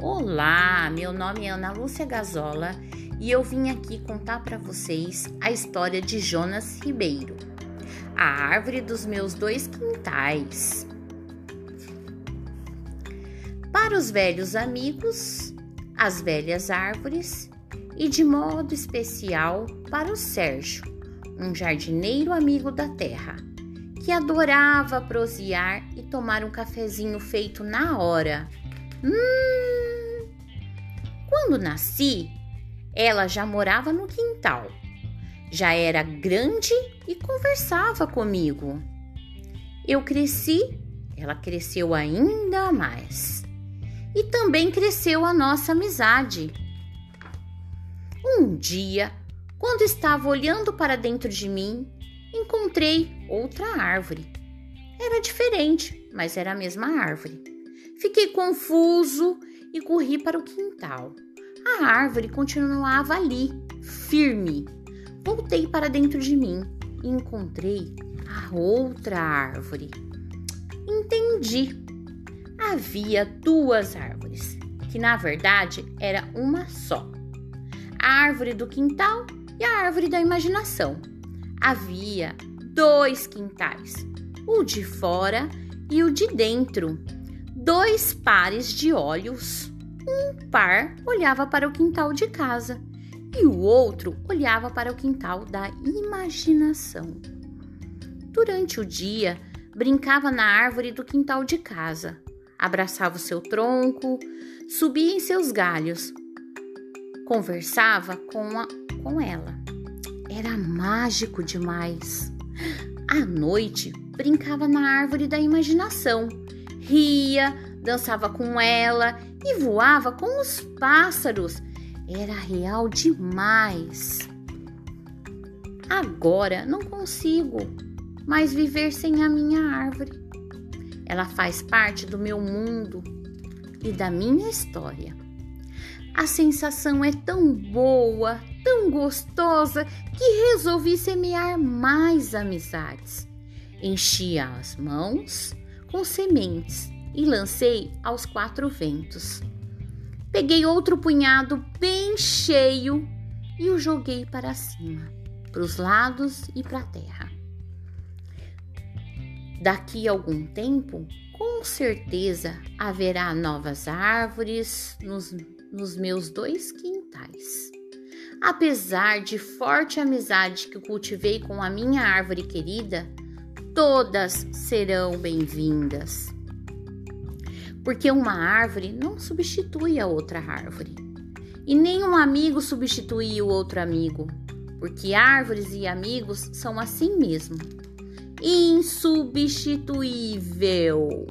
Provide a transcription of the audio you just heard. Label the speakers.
Speaker 1: Olá, meu nome é Ana Lúcia Gazola e eu vim aqui contar para vocês a história de Jonas Ribeiro, a árvore dos meus dois quintais. Para os velhos amigos, as velhas árvores e de modo especial para o Sérgio, um jardineiro amigo da terra, que adorava prosear e tomar um cafezinho feito na hora. Hum! Quando nasci, ela já morava no quintal. Já era grande e conversava comigo. Eu cresci, ela cresceu ainda mais. E também cresceu a nossa amizade. Um dia, quando estava olhando para dentro de mim, encontrei outra árvore. Era diferente, mas era a mesma árvore. Fiquei confuso e corri para o quintal. A árvore continuava ali, firme. Voltei para dentro de mim e encontrei a outra árvore. Entendi. Havia duas árvores, que na verdade era uma só. A árvore do quintal e a árvore da imaginação. Havia dois quintais, o de fora e o de dentro dois pares de olhos. Um par olhava para o quintal de casa e o outro olhava para o quintal da imaginação. Durante o dia, brincava na árvore do quintal de casa, abraçava o seu tronco, subia em seus galhos, conversava com, a, com ela. Era mágico demais. À noite, brincava na árvore da imaginação ria, dançava com ela e voava com os pássaros. Era real demais. Agora não consigo mais viver sem a minha árvore. Ela faz parte do meu mundo e da minha história. A sensação é tão boa, tão gostosa, que resolvi semear mais amizades. Enchi as mãos com sementes e lancei aos quatro ventos. Peguei outro punhado bem cheio e o joguei para cima, para os lados e para a terra. Daqui a algum tempo, com certeza haverá novas árvores nos, nos meus dois quintais. Apesar de forte amizade que cultivei com a minha árvore querida, todas serão bem-vindas. Porque uma árvore não substitui a outra árvore. E nem um amigo substitui o outro amigo. Porque árvores e amigos são assim mesmo. Insubstituível.